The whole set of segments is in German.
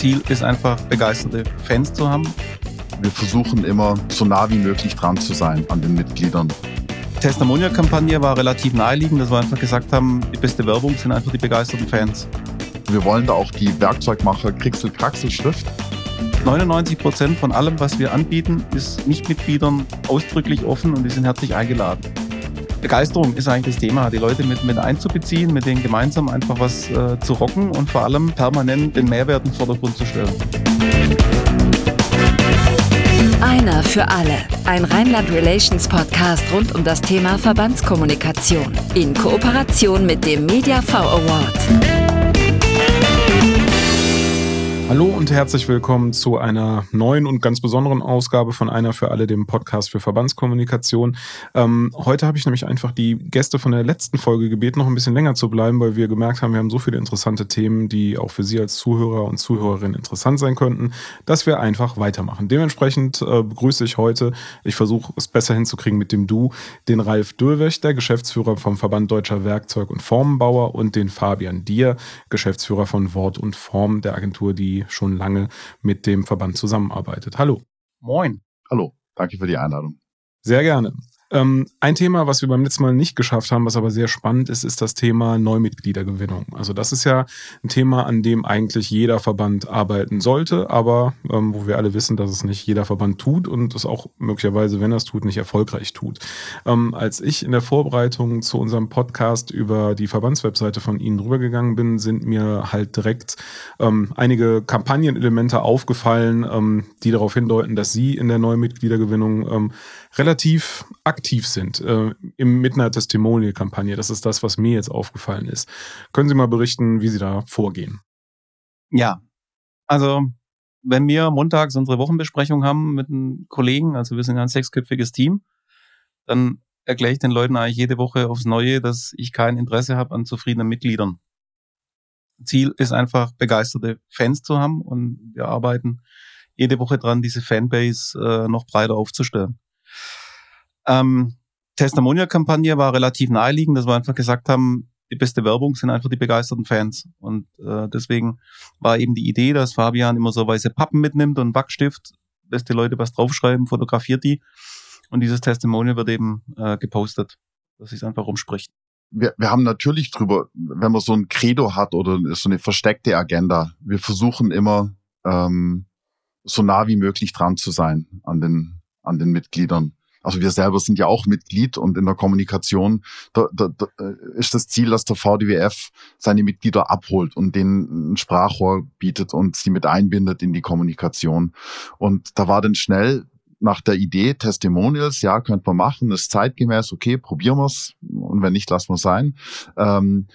Ziel ist einfach, begeisterte Fans zu haben. Wir versuchen immer so nah wie möglich dran zu sein an den Mitgliedern. Testimonial-Kampagne war relativ naheliegend, dass wir einfach gesagt haben, die beste Werbung sind einfach die begeisterten Fans. Wir wollen da auch die Werkzeugmacher Krixel-Kraxel-Schrift 99 Prozent von allem, was wir anbieten, ist Nichtmitgliedern ausdrücklich offen und die sind herzlich eingeladen. Begeisterung ist eigentlich das Thema, die Leute mit, mit einzubeziehen, mit denen gemeinsam einfach was äh, zu rocken und vor allem permanent den Mehrwert in den Vordergrund zu stellen. Einer für alle. Ein Rheinland Relations Podcast rund um das Thema Verbandskommunikation. In Kooperation mit dem Media V Award. Hallo und herzlich willkommen zu einer neuen und ganz besonderen Ausgabe von Einer für alle, dem Podcast für Verbandskommunikation. Ähm, heute habe ich nämlich einfach die Gäste von der letzten Folge gebeten, noch ein bisschen länger zu bleiben, weil wir gemerkt haben, wir haben so viele interessante Themen, die auch für Sie als Zuhörer und Zuhörerinnen interessant sein könnten, dass wir einfach weitermachen. Dementsprechend äh, begrüße ich heute, ich versuche es besser hinzukriegen mit dem Du, den Ralf Dürwech, der Geschäftsführer vom Verband Deutscher Werkzeug- und Formenbauer und den Fabian Dier, Geschäftsführer von Wort und Form der Agentur, die schon lange mit dem Verband zusammenarbeitet. Hallo. Moin. Hallo, danke für die Einladung. Sehr gerne. Ähm, ein Thema, was wir beim letzten Mal nicht geschafft haben, was aber sehr spannend ist, ist das Thema Neumitgliedergewinnung. Also das ist ja ein Thema, an dem eigentlich jeder Verband arbeiten sollte, aber ähm, wo wir alle wissen, dass es nicht jeder Verband tut und es auch möglicherweise, wenn er es tut, nicht erfolgreich tut. Ähm, als ich in der Vorbereitung zu unserem Podcast über die Verbandswebseite von Ihnen rübergegangen bin, sind mir halt direkt ähm, einige Kampagnenelemente aufgefallen, ähm, die darauf hindeuten, dass Sie in der Neumitgliedergewinnung ähm, relativ aktiv sind äh, im, mit einer Testimonial-Kampagne. Das ist das, was mir jetzt aufgefallen ist. Können Sie mal berichten, wie Sie da vorgehen? Ja, also wenn wir montags unsere Wochenbesprechung haben mit einem Kollegen, also wir sind ein sechsköpfiges Team, dann erkläre ich den Leuten eigentlich jede Woche aufs Neue, dass ich kein Interesse habe an zufriedenen Mitgliedern. Ziel ist einfach, begeisterte Fans zu haben und wir arbeiten jede Woche dran, diese Fanbase äh, noch breiter aufzustellen. Ähm, Testimonial-Kampagne war relativ naheliegend, dass wir einfach gesagt haben, die beste Werbung sind einfach die begeisterten Fans. Und äh, deswegen war eben die Idee, dass Fabian immer so weiße Pappen mitnimmt und Backstift, lässt die Leute was draufschreiben, fotografiert die. Und dieses Testimonial wird eben äh, gepostet, dass sich einfach rumspricht. Wir, wir haben natürlich drüber, wenn man so ein Credo hat oder so eine versteckte Agenda, wir versuchen immer ähm, so nah wie möglich dran zu sein an den, an den Mitgliedern. Also wir selber sind ja auch Mitglied und in der Kommunikation da, da, da ist das Ziel, dass der VDWF seine Mitglieder abholt und denen ein Sprachrohr bietet und sie mit einbindet in die Kommunikation. Und da war dann schnell nach der Idee Testimonials, ja, könnte man machen, ist zeitgemäß, okay, probieren wir's und wenn nicht, lassen wir sein. Ähm,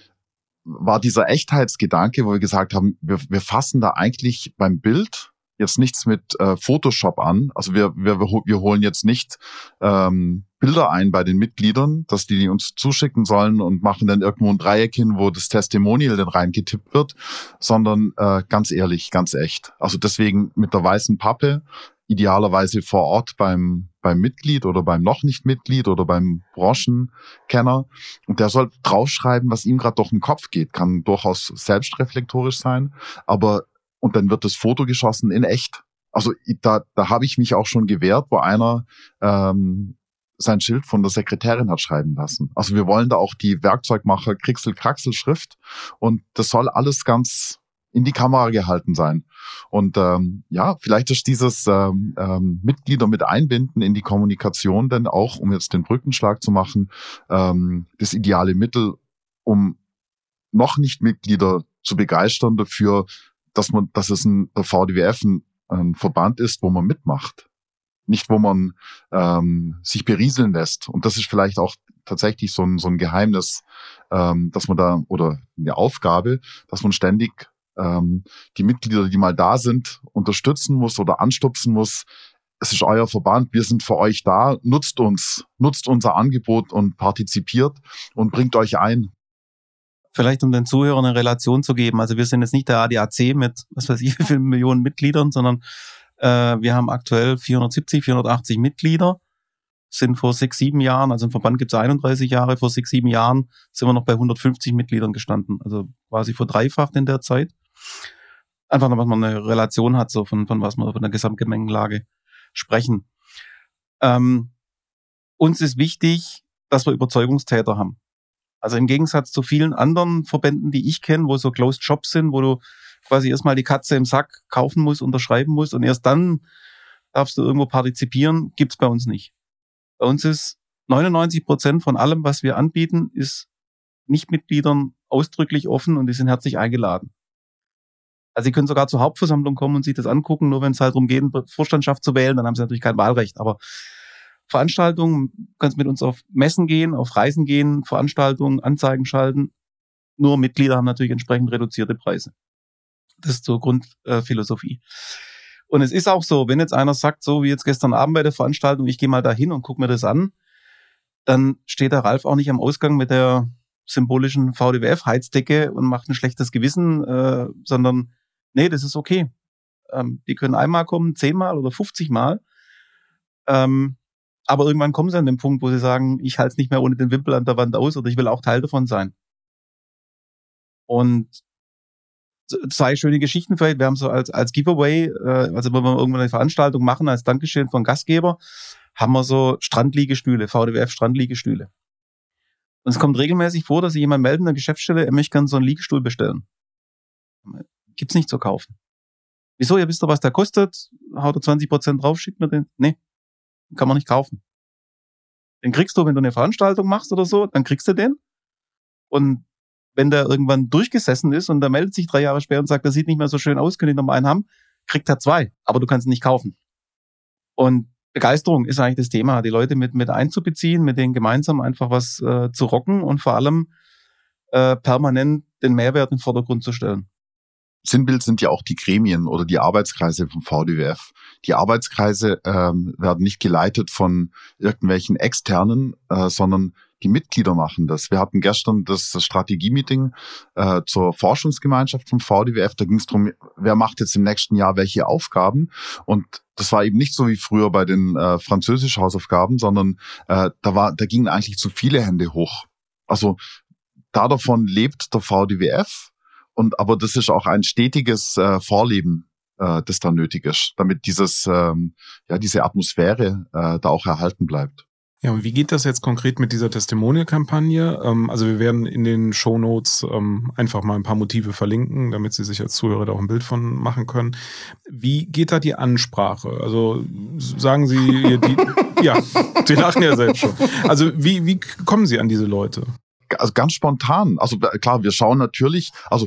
war dieser Echtheitsgedanke, wo wir gesagt haben, wir, wir fassen da eigentlich beim Bild jetzt nichts mit äh, Photoshop an. Also wir, wir, wir holen jetzt nicht ähm, Bilder ein bei den Mitgliedern, dass die, die uns zuschicken sollen und machen dann irgendwo ein Dreieck hin, wo das Testimonial dann reingetippt wird, sondern äh, ganz ehrlich, ganz echt. Also deswegen mit der weißen Pappe, idealerweise vor Ort beim, beim Mitglied oder beim noch nicht Mitglied oder beim Branchenkenner. Und der soll draufschreiben, was ihm gerade durch den Kopf geht. Kann durchaus selbstreflektorisch sein, aber und dann wird das Foto geschossen in echt. Also da, da habe ich mich auch schon gewehrt, wo einer ähm, sein Schild von der Sekretärin hat schreiben lassen. Also wir wollen da auch die Werkzeugmacher Krixel-Kraxel-Schrift und das soll alles ganz in die Kamera gehalten sein. Und ähm, ja, vielleicht ist dieses ähm, ähm, Mitglieder mit einbinden in die Kommunikation denn auch, um jetzt den Brückenschlag zu machen, ähm, das ideale Mittel, um noch nicht Mitglieder zu begeistern dafür, dass man, dass es ein VDWF ein, ein Verband ist, wo man mitmacht. Nicht, wo man ähm, sich berieseln lässt. Und das ist vielleicht auch tatsächlich so ein, so ein Geheimnis, ähm, dass man da, oder eine Aufgabe, dass man ständig ähm, die Mitglieder, die mal da sind, unterstützen muss oder anstupsen muss. Es ist euer Verband, wir sind für euch da, nutzt uns, nutzt unser Angebot und partizipiert und bringt euch ein vielleicht um den Zuhörern eine Relation zu geben. Also wir sind jetzt nicht der ADAC mit, was weiß ich, wie vielen Millionen Mitgliedern, sondern äh, wir haben aktuell 470, 480 Mitglieder, sind vor sechs, sieben Jahren, also im Verband gibt es 31 Jahre, vor sechs, sieben Jahren sind wir noch bei 150 Mitgliedern gestanden, also quasi verdreifacht in der Zeit. Einfach, damit man eine Relation hat, so von, von was wir von der Gesamtgemengenlage sprechen. Ähm, uns ist wichtig, dass wir Überzeugungstäter haben. Also im Gegensatz zu vielen anderen Verbänden, die ich kenne, wo so Closed Shops sind, wo du quasi erstmal die Katze im Sack kaufen musst, unterschreiben musst und erst dann darfst du irgendwo partizipieren, gibt's bei uns nicht. Bei uns ist 99 Prozent von allem, was wir anbieten, ist Nichtmitgliedern ausdrücklich offen und die sind herzlich eingeladen. Also sie können sogar zur Hauptversammlung kommen und sich das angucken, nur wenn es halt darum geht, Vorstandschaft zu wählen, dann haben sie natürlich kein Wahlrecht. Aber Veranstaltungen, kannst mit uns auf Messen gehen, auf Reisen gehen, Veranstaltungen, Anzeigen schalten. Nur Mitglieder haben natürlich entsprechend reduzierte Preise. Das ist zur Grundphilosophie. Und es ist auch so, wenn jetzt einer sagt, so wie jetzt gestern Abend bei der Veranstaltung, ich gehe mal da hin und gucke mir das an, dann steht der Ralf auch nicht am Ausgang mit der symbolischen VDWF-Heizdecke und macht ein schlechtes Gewissen, äh, sondern nee, das ist okay. Ähm, die können einmal kommen, zehnmal oder 50 Mal. Ähm, aber irgendwann kommen sie an den Punkt, wo sie sagen, ich halte es nicht mehr ohne den Wimpel an der Wand aus oder ich will auch Teil davon sein. Und zwei schöne Geschichten vielleicht. Wir haben so als, als Giveaway, äh, also wenn wir irgendwann eine Veranstaltung machen als Dankeschön von Gastgeber, haben wir so Strandliegestühle, VDWF Strandliegestühle. Und es kommt regelmäßig vor, dass sich jemand meldet in der Geschäftsstelle, er möchte gerne so einen Liegestuhl bestellen. Gibt's nicht zu kaufen. Wieso? Ihr wisst doch, was der kostet. Haut er 20 Prozent drauf, schickt mir den. Nee, kann man nicht kaufen. Den kriegst du, wenn du eine Veranstaltung machst oder so, dann kriegst du den. Und wenn der irgendwann durchgesessen ist und der meldet sich drei Jahre später und sagt, das sieht nicht mehr so schön aus, können ich noch mal einen haben, kriegt er zwei, aber du kannst ihn nicht kaufen. Und Begeisterung ist eigentlich das Thema, die Leute mit, mit einzubeziehen, mit denen gemeinsam einfach was äh, zu rocken und vor allem äh, permanent den Mehrwert in den Vordergrund zu stellen. Sinnbild sind ja auch die Gremien oder die Arbeitskreise vom VDWF. Die Arbeitskreise ähm, werden nicht geleitet von irgendwelchen externen, äh, sondern die Mitglieder machen das. Wir hatten gestern das Strategie-Meeting äh, zur Forschungsgemeinschaft vom VDWF. Da ging es darum, wer macht jetzt im nächsten Jahr welche Aufgaben. Und das war eben nicht so wie früher bei den äh, französischen Hausaufgaben, sondern äh, da war, da gingen eigentlich zu viele Hände hoch. Also da davon lebt der VDWF. Und aber das ist auch ein stetiges äh, Vorleben, äh, das da nötig ist, damit dieses, ähm, ja, diese Atmosphäre äh, da auch erhalten bleibt. Ja, und wie geht das jetzt konkret mit dieser Testimonial-Kampagne? Ähm, also wir werden in den Show Notes ähm, einfach mal ein paar Motive verlinken, damit Sie sich als Zuhörer da auch ein Bild von machen können. Wie geht da die Ansprache? Also sagen Sie, die, ja, Sie lachen ja selbst schon. Also wie, wie kommen Sie an diese Leute? Also ganz spontan. Also klar, wir schauen natürlich, also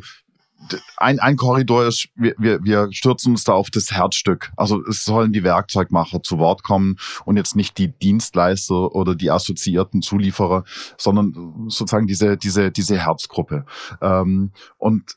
ein, ein Korridor ist, wir, wir, wir stürzen uns da auf das Herzstück. Also es sollen die Werkzeugmacher zu Wort kommen und jetzt nicht die Dienstleister oder die assoziierten Zulieferer, sondern sozusagen diese, diese, diese Herzgruppe. Ähm, und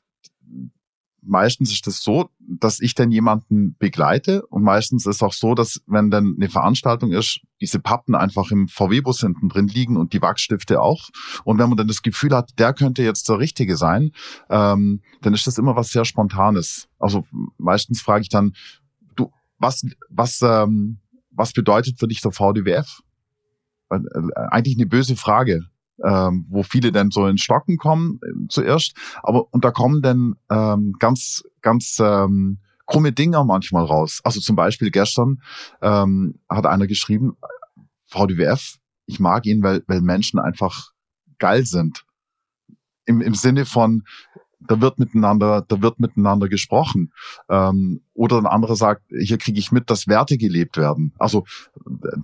meistens ist es das so, dass ich dann jemanden begleite und meistens ist es auch so, dass wenn dann eine Veranstaltung ist, diese Pappen einfach im VW-Bus hinten drin liegen und die Wachsstifte auch. Und wenn man dann das Gefühl hat, der könnte jetzt der Richtige sein, ähm, dann ist das immer was sehr Spontanes. Also meistens frage ich dann, du, was, was, ähm, was bedeutet für dich der VDWF? Äh, eigentlich eine böse Frage ähm, wo viele dann so in Stocken kommen äh, zuerst. Aber und da kommen dann ähm, ganz, ganz ähm, krumme Dinger manchmal raus. Also zum Beispiel gestern ähm, hat einer geschrieben, VDWF, ich mag ihn, weil, weil Menschen einfach geil sind. Im, im Sinne von, da wird miteinander, da wird miteinander gesprochen. Ähm, oder ein anderer sagt, hier kriege ich mit, dass Werte gelebt werden. Also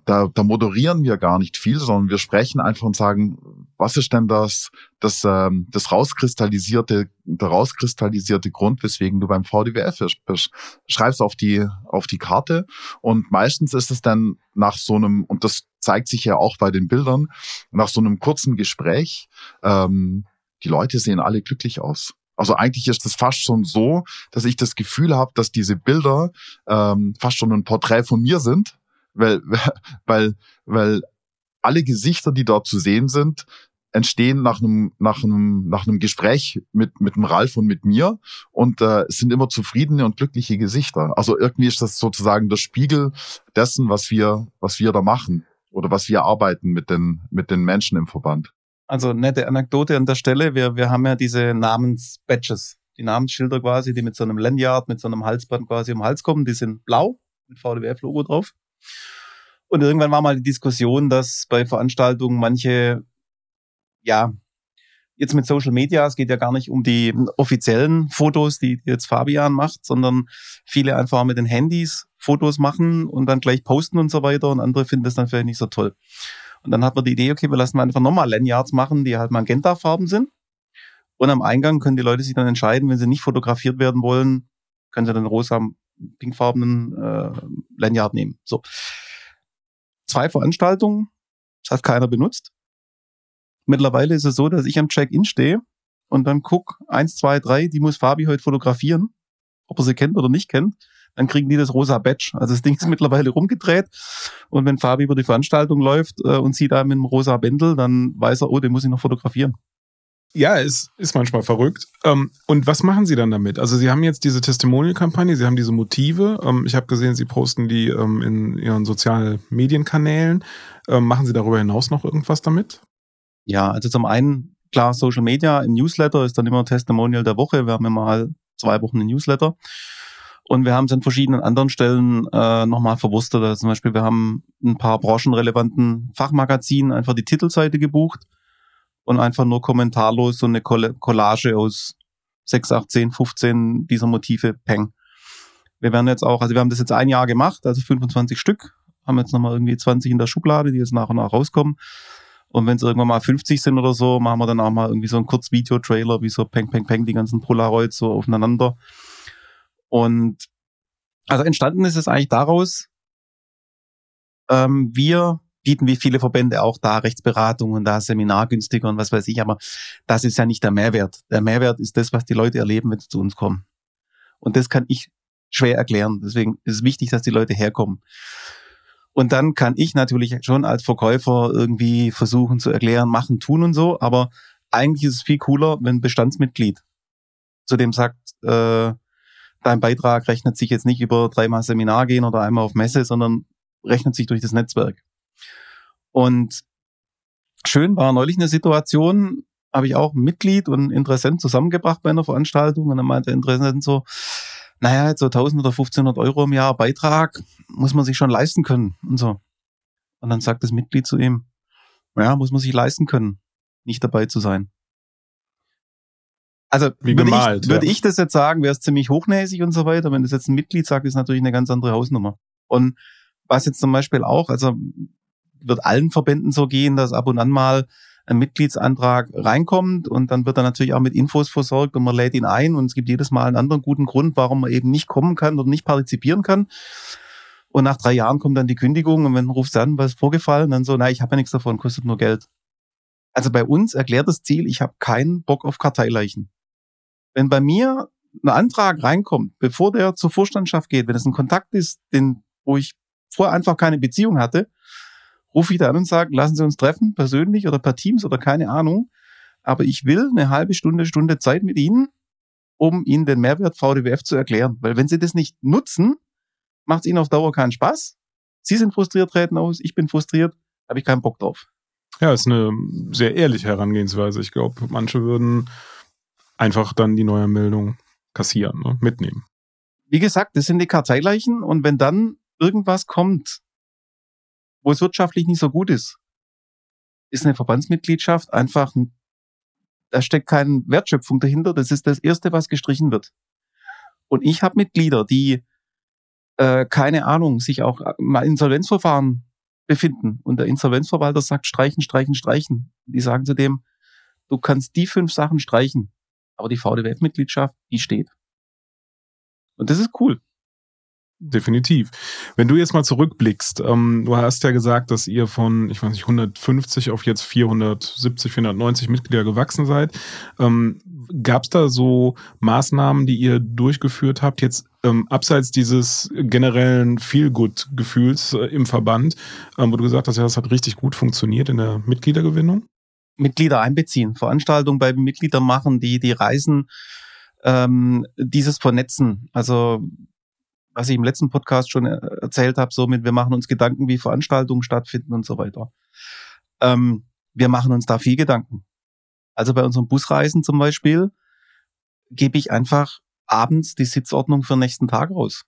da, da moderieren wir gar nicht viel, sondern wir sprechen einfach und sagen, was ist denn das, das, ähm, das rauskristallisierte, der rauskristallisierte Grund, weswegen du beim VDWF bist. Schreib's auf die, auf die Karte und meistens ist es dann nach so einem, und das zeigt sich ja auch bei den Bildern, nach so einem kurzen Gespräch, ähm, die Leute sehen alle glücklich aus. Also eigentlich ist das fast schon so, dass ich das Gefühl habe, dass diese Bilder ähm, fast schon ein Porträt von mir sind, weil, weil, weil alle Gesichter, die dort zu sehen sind, entstehen nach einem nach einem nach einem Gespräch mit mit dem Ralf und mit mir und äh, es sind immer zufriedene und glückliche Gesichter. Also irgendwie ist das sozusagen der Spiegel dessen, was wir was wir da machen oder was wir arbeiten mit den mit den Menschen im Verband. Also nette Anekdote an der Stelle. Wir, wir haben ja diese Namensbadges, die Namensschilder quasi, die mit so einem Lanyard, mit so einem Halsband quasi um den Hals kommen, die sind blau mit VDWF-Logo drauf. Und irgendwann war mal die Diskussion, dass bei Veranstaltungen manche, ja, jetzt mit Social Media, es geht ja gar nicht um die offiziellen Fotos, die jetzt Fabian macht, sondern viele einfach mit den Handys Fotos machen und dann gleich posten und so weiter und andere finden das dann vielleicht nicht so toll. Und dann hat man die Idee, okay, wir lassen einfach nochmal Lanyards machen, die halt Magenta-Farben sind. Und am Eingang können die Leute sich dann entscheiden, wenn sie nicht fotografiert werden wollen, können sie den rosa, pinkfarbenen äh, Lanyard nehmen. So. Zwei Veranstaltungen, das hat keiner benutzt. Mittlerweile ist es so, dass ich am Check-in stehe und dann guck, eins, zwei, drei, die muss Fabi heute fotografieren, ob er sie kennt oder nicht kennt. Dann kriegen die das rosa Badge. Also das Ding ist mittlerweile rumgedreht. Und wenn Fabi über die Veranstaltung läuft äh, und sieht da mit einem rosa Bändel, dann weiß er, oh, den muss ich noch fotografieren. Ja, es ist manchmal verrückt. Ähm, und was machen Sie dann damit? Also Sie haben jetzt diese Testimonial-Kampagne, Sie haben diese Motive. Ähm, ich habe gesehen, Sie posten die ähm, in Ihren sozialen Medienkanälen. machen Sie darüber hinaus noch irgendwas damit? Ja, also zum einen, klar, Social Media, im Newsletter ist dann immer Testimonial der Woche. Wir haben immer mal zwei Wochen ein Newsletter. Und wir haben es an verschiedenen anderen Stellen äh, nochmal verwurstet. Also zum Beispiel, wir haben ein paar branchenrelevanten Fachmagazinen einfach die Titelseite gebucht und einfach nur kommentarlos so eine Collage aus 6, 8, 10, 15 dieser Motive peng. Wir werden jetzt auch, also wir haben das jetzt ein Jahr gemacht, also 25 Stück, haben jetzt nochmal irgendwie 20 in der Schublade, die jetzt nach und nach rauskommen. Und wenn es irgendwann mal 50 sind oder so, machen wir dann auch mal irgendwie so einen Kurzvideo-Trailer, wie so Peng, Peng, Peng, die ganzen Polaroids so aufeinander. Und also entstanden ist es eigentlich daraus, ähm, wir bieten wie viele Verbände auch da Rechtsberatung und da Seminar günstiger und was weiß ich, aber das ist ja nicht der Mehrwert. Der Mehrwert ist das, was die Leute erleben, wenn sie zu uns kommen. Und das kann ich schwer erklären. Deswegen ist es wichtig, dass die Leute herkommen. Und dann kann ich natürlich schon als Verkäufer irgendwie versuchen zu erklären, machen, tun und so. Aber eigentlich ist es viel cooler, wenn ein Bestandsmitglied zu dem sagt, äh, dein Beitrag rechnet sich jetzt nicht über dreimal Seminar gehen oder einmal auf Messe, sondern rechnet sich durch das Netzwerk. Und schön war neulich eine Situation, habe ich auch ein Mitglied und Interessent zusammengebracht bei einer Veranstaltung und dann meinte der Interessent so, naja, jetzt so 1000 oder 1500 Euro im Jahr Beitrag muss man sich schon leisten können und so. Und dann sagt das Mitglied zu ihm, ja, muss man sich leisten können, nicht dabei zu sein. Also Wie würde, gemalt, ich, ja. würde ich das jetzt sagen, wäre es ziemlich hochnäsig und so weiter. Wenn das jetzt ein Mitglied sagt, ist natürlich eine ganz andere Hausnummer. Und was jetzt zum Beispiel auch, also wird allen Verbänden so gehen, dass ab und an mal ein Mitgliedsantrag reinkommt und dann wird er natürlich auch mit Infos versorgt und man lädt ihn ein und es gibt jedes Mal einen anderen guten Grund, warum man eben nicht kommen kann oder nicht partizipieren kann. Und nach drei Jahren kommt dann die Kündigung und wenn ruft an, was ist vorgefallen, dann so, na, ich habe ja nichts davon, kostet nur Geld. Also bei uns erklärt das Ziel, ich habe keinen Bock auf Karteileichen. Wenn bei mir ein Antrag reinkommt, bevor der zur Vorstandschaft geht, wenn es ein Kontakt ist, den, wo ich vorher einfach keine Beziehung hatte, rufe ich da an und sage, lassen Sie uns treffen, persönlich oder per Teams oder keine Ahnung. Aber ich will eine halbe Stunde, Stunde Zeit mit Ihnen, um Ihnen den Mehrwert VDWF zu erklären. Weil wenn Sie das nicht nutzen, macht es Ihnen auf Dauer keinen Spaß. Sie sind frustriert, treten aus, ich bin frustriert, habe ich keinen Bock drauf. Ja, ist eine sehr ehrliche Herangehensweise. Ich glaube, manche würden einfach dann die Neuanmeldung kassieren, ne? mitnehmen. Wie gesagt, das sind die Karteileichen und wenn dann irgendwas kommt, wo es wirtschaftlich nicht so gut ist, ist eine Verbandsmitgliedschaft einfach, da steckt keine Wertschöpfung dahinter. Das ist das Erste, was gestrichen wird. Und ich habe Mitglieder, die äh, keine Ahnung, sich auch mal Insolvenzverfahren befinden. Und der Insolvenzverwalter sagt, streichen, streichen, streichen. Die sagen zu dem, du kannst die fünf Sachen streichen, aber die VDWF-Mitgliedschaft, die steht. Und das ist cool. Definitiv. Wenn du jetzt mal zurückblickst, ähm, du hast ja gesagt, dass ihr von, ich weiß nicht, 150 auf jetzt 470, 490 Mitglieder gewachsen seid. Ähm, Gab es da so Maßnahmen, die ihr durchgeführt habt, jetzt ähm, abseits dieses generellen Feel-Good-Gefühls äh, im Verband, ähm, wo du gesagt hast, ja, das hat richtig gut funktioniert in der Mitgliedergewinnung? Mitglieder einbeziehen, Veranstaltungen bei Mitgliedern machen, die die Reisen ähm, dieses vernetzen. Also was ich im letzten Podcast schon äh, erzählt habe, somit wir machen uns Gedanken, wie Veranstaltungen stattfinden und so weiter. Ähm, wir machen uns da viel Gedanken. Also bei unseren Busreisen zum Beispiel gebe ich einfach abends die Sitzordnung für den nächsten Tag raus.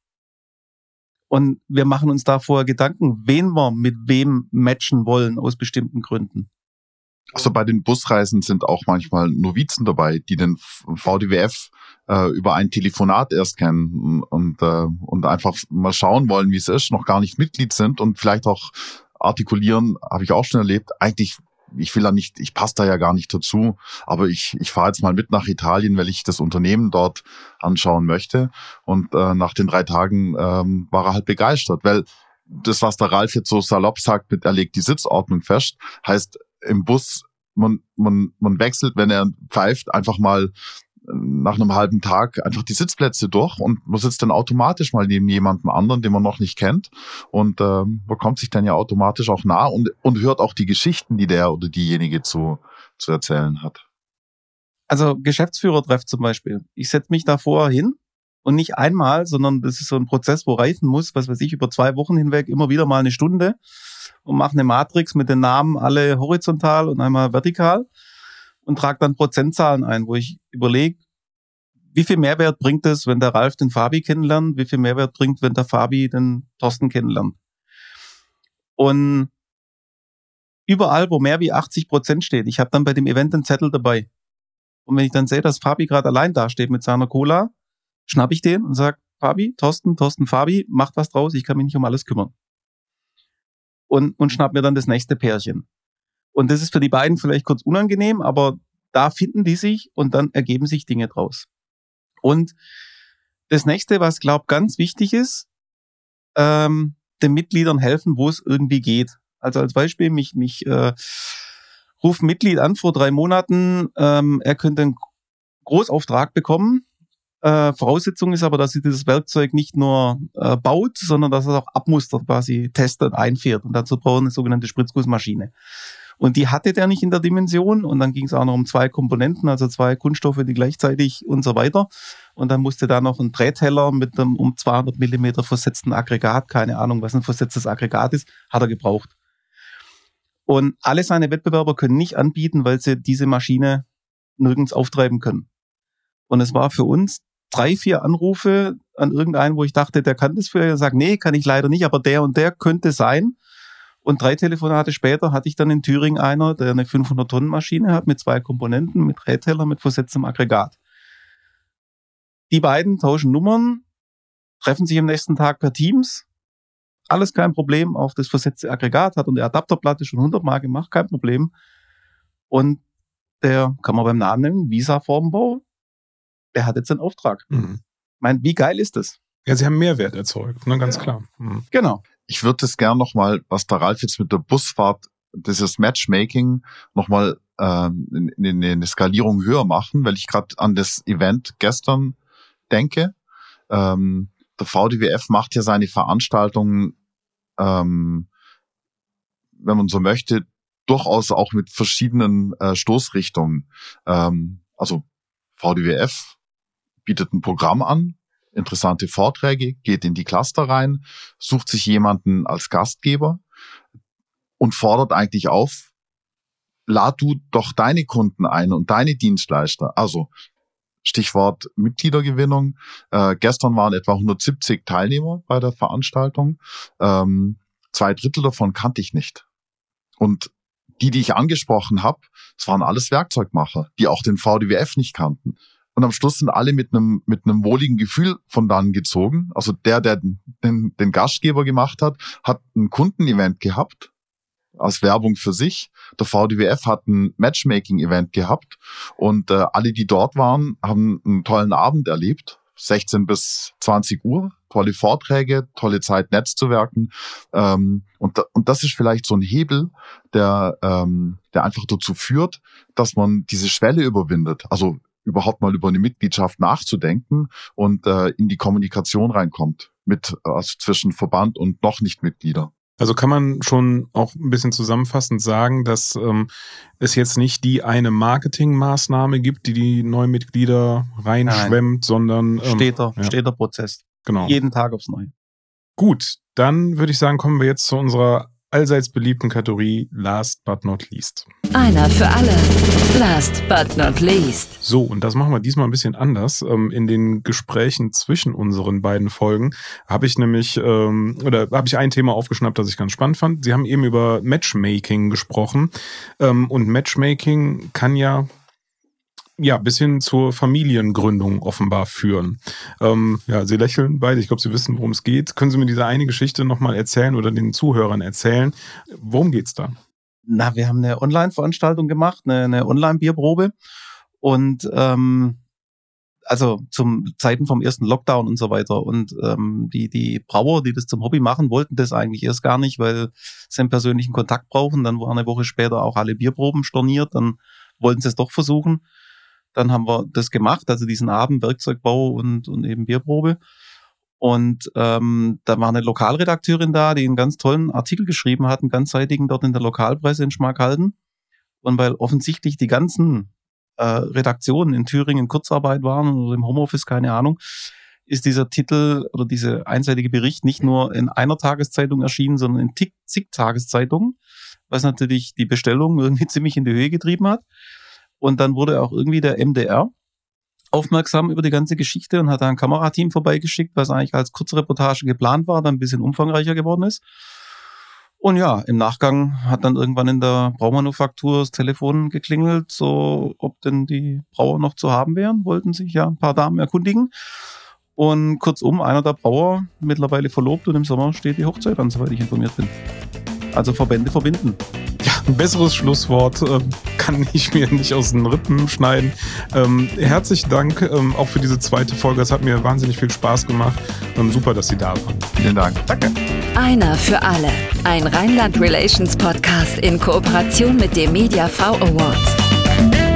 Und wir machen uns da vorher Gedanken, wen wir mit wem matchen wollen aus bestimmten Gründen. Also bei den Busreisen sind auch manchmal Novizen dabei, die den VDWF äh, über ein Telefonat erst kennen und, äh, und einfach mal schauen wollen, wie es ist, noch gar nicht Mitglied sind und vielleicht auch artikulieren, habe ich auch schon erlebt, eigentlich ich will da nicht, ich passe da ja gar nicht dazu, aber ich, ich fahre jetzt mal mit nach Italien, weil ich das Unternehmen dort anschauen möchte. Und äh, nach den drei Tagen ähm, war er halt begeistert, weil das, was der Ralf jetzt so salopp sagt, mit er legt die Sitzordnung fest, heißt im Bus, man, man, man wechselt, wenn er pfeift, einfach mal nach einem halben Tag einfach die Sitzplätze durch und man sitzt dann automatisch mal neben jemandem anderen, den man noch nicht kennt und äh, man kommt sich dann ja automatisch auch nah und, und hört auch die Geschichten, die der oder diejenige zu, zu erzählen hat. Also Geschäftsführertreff zum Beispiel. Ich setze mich davor hin und nicht einmal, sondern das ist so ein Prozess, wo reifen muss, was weiß ich, über zwei Wochen hinweg immer wieder mal eine Stunde und mache eine Matrix mit den Namen alle horizontal und einmal vertikal und trage dann Prozentzahlen ein, wo ich überlege, wie viel Mehrwert bringt es, wenn der Ralf den Fabi kennenlernt, wie viel Mehrwert bringt, wenn der Fabi den Thorsten kennenlernt. Und überall, wo mehr wie 80 Prozent steht, ich habe dann bei dem Event einen Zettel dabei. Und wenn ich dann sehe, dass Fabi gerade allein dasteht mit seiner Cola, schnapp ich den und sag, Fabi, Thorsten, Thorsten, Fabi, macht was draus, ich kann mich nicht um alles kümmern. Und, und schnapp mir dann das nächste Pärchen. Und das ist für die beiden vielleicht kurz unangenehm, aber da finden die sich und dann ergeben sich Dinge draus. Und das nächste, was glaube ganz wichtig ist, ähm, den Mitgliedern helfen, wo es irgendwie geht. Also als Beispiel, mich, mich äh, ruft ein Mitglied an vor drei Monaten, ähm, er könnte einen Großauftrag bekommen. Äh, Voraussetzung ist aber, dass sie dieses Werkzeug nicht nur äh, baut, sondern dass es auch abmustert, quasi testet, einfährt. Und dazu braucht eine sogenannte Spritzgussmaschine. Und die hatte der nicht in der Dimension. Und dann ging es auch noch um zwei Komponenten, also zwei Kunststoffe, die gleichzeitig und so weiter. Und dann musste da noch ein Drehteller mit einem um 200 Millimeter versetzten Aggregat, keine Ahnung, was ein versetztes Aggregat ist, hat er gebraucht. Und alle seine Wettbewerber können nicht anbieten, weil sie diese Maschine nirgends auftreiben können. Und es war für uns drei, vier Anrufe an irgendeinen, wo ich dachte, der kann das für, er sagt, nee, kann ich leider nicht, aber der und der könnte sein. Und drei Telefonate später hatte ich dann in Thüringen einer, der eine 500-Tonnen-Maschine hat mit zwei Komponenten, mit Drehteller, mit versetztem Aggregat. Die beiden tauschen Nummern, treffen sich am nächsten Tag per Teams. Alles kein Problem. Auch das versetzte Aggregat hat und die Adapterplatte schon 100 Mal gemacht, kein Problem. Und der, kann man beim Namen nennen, Visa Formbau, der hat jetzt einen Auftrag. Mhm. Ich meine, wie geil ist das? Ja, sie haben Mehrwert erzeugt, ne, ganz ja. klar. Mhm. Genau ich würde das gern nochmal, was der Ralf jetzt mit der Busfahrt, dieses Matchmaking nochmal ähm, in, in, in eine Skalierung höher machen, weil ich gerade an das Event gestern denke. Ähm, der VDWF macht ja seine Veranstaltungen, ähm, wenn man so möchte, durchaus auch mit verschiedenen äh, Stoßrichtungen. Ähm, also VDWF bietet ein Programm an, interessante Vorträge, geht in die Cluster rein, sucht sich jemanden als Gastgeber und fordert eigentlich auf, lad du doch deine Kunden ein und deine Dienstleister. Also Stichwort Mitgliedergewinnung. Äh, gestern waren etwa 170 Teilnehmer bei der Veranstaltung. Ähm, zwei Drittel davon kannte ich nicht. Und die, die ich angesprochen habe, es waren alles Werkzeugmacher, die auch den VDWF nicht kannten. Und am Schluss sind alle mit einem, mit einem wohligen Gefühl von dann gezogen. Also der, der den, den Gastgeber gemacht hat, hat ein Kundenevent gehabt als Werbung für sich. Der VDWF hat ein Matchmaking-Event gehabt und äh, alle, die dort waren, haben einen tollen Abend erlebt. 16 bis 20 Uhr, tolle Vorträge, tolle Zeit, Netzzuwerken. Ähm, und, und das ist vielleicht so ein Hebel, der, ähm, der einfach dazu führt, dass man diese Schwelle überwindet. Also überhaupt mal über eine Mitgliedschaft nachzudenken und äh, in die Kommunikation reinkommt mit also zwischen Verband und noch nicht Mitglieder. Also kann man schon auch ein bisschen zusammenfassend sagen, dass ähm, es jetzt nicht die eine Marketingmaßnahme gibt, die die neuen Mitglieder reinschwemmt, Nein. sondern ähm, steter, ja. steter Prozess. Genau. Jeden Tag aufs Neue. Gut, dann würde ich sagen, kommen wir jetzt zu unserer allseits beliebten Kategorie Last but not least. Einer für alle. Last but not least. So, und das machen wir diesmal ein bisschen anders. Ähm, in den Gesprächen zwischen unseren beiden Folgen habe ich nämlich, ähm, oder habe ich ein Thema aufgeschnappt, das ich ganz spannend fand. Sie haben eben über Matchmaking gesprochen. Ähm, und Matchmaking kann ja ja, bis hin zur Familiengründung offenbar führen. Ähm, ja, Sie lächeln beide. Ich glaube, Sie wissen, worum es geht. Können Sie mir diese eine Geschichte nochmal erzählen oder den Zuhörern erzählen? Worum geht's da? Na, wir haben eine Online-Veranstaltung gemacht, eine, eine Online-Bierprobe. Und ähm, also zum Zeiten vom ersten Lockdown und so weiter. Und ähm, die, die Brauer, die das zum Hobby machen, wollten das eigentlich erst gar nicht, weil sie einen persönlichen Kontakt brauchen. Dann waren eine Woche später auch alle Bierproben storniert. Dann wollten sie es doch versuchen. Dann haben wir das gemacht, also diesen Abend Werkzeugbau und, und eben Bierprobe. Und ähm, da war eine Lokalredakteurin da, die einen ganz tollen Artikel geschrieben hat, einen ganzseitigen dort in der Lokalpresse in Schmackhalden. Und weil offensichtlich die ganzen äh, Redaktionen in Thüringen in Kurzarbeit waren oder im Homeoffice, keine Ahnung, ist dieser Titel oder dieser einseitige Bericht nicht nur in einer Tageszeitung erschienen, sondern in zig Tageszeitungen, was natürlich die Bestellung irgendwie ziemlich in die Höhe getrieben hat. Und dann wurde auch irgendwie der MDR aufmerksam über die ganze Geschichte und hat da ein Kamerateam vorbeigeschickt, was eigentlich als Kurzreportage geplant war, dann ein bisschen umfangreicher geworden ist. Und ja, im Nachgang hat dann irgendwann in der Braumanufaktur das Telefon geklingelt, so ob denn die Brauer noch zu haben wären, wollten sich ja ein paar Damen erkundigen. Und kurzum, einer der Brauer mittlerweile verlobt und im Sommer steht die Hochzeit an, soweit ich informiert bin. Also Verbände verbinden. Ein besseres Schlusswort äh, kann ich mir nicht aus den Rippen schneiden. Ähm, herzlichen Dank ähm, auch für diese zweite Folge. Es hat mir wahnsinnig viel Spaß gemacht. Ähm, super, dass Sie da waren. Vielen Dank. Danke. Einer für alle. Ein Rheinland Relations Podcast in Kooperation mit dem Media V Awards.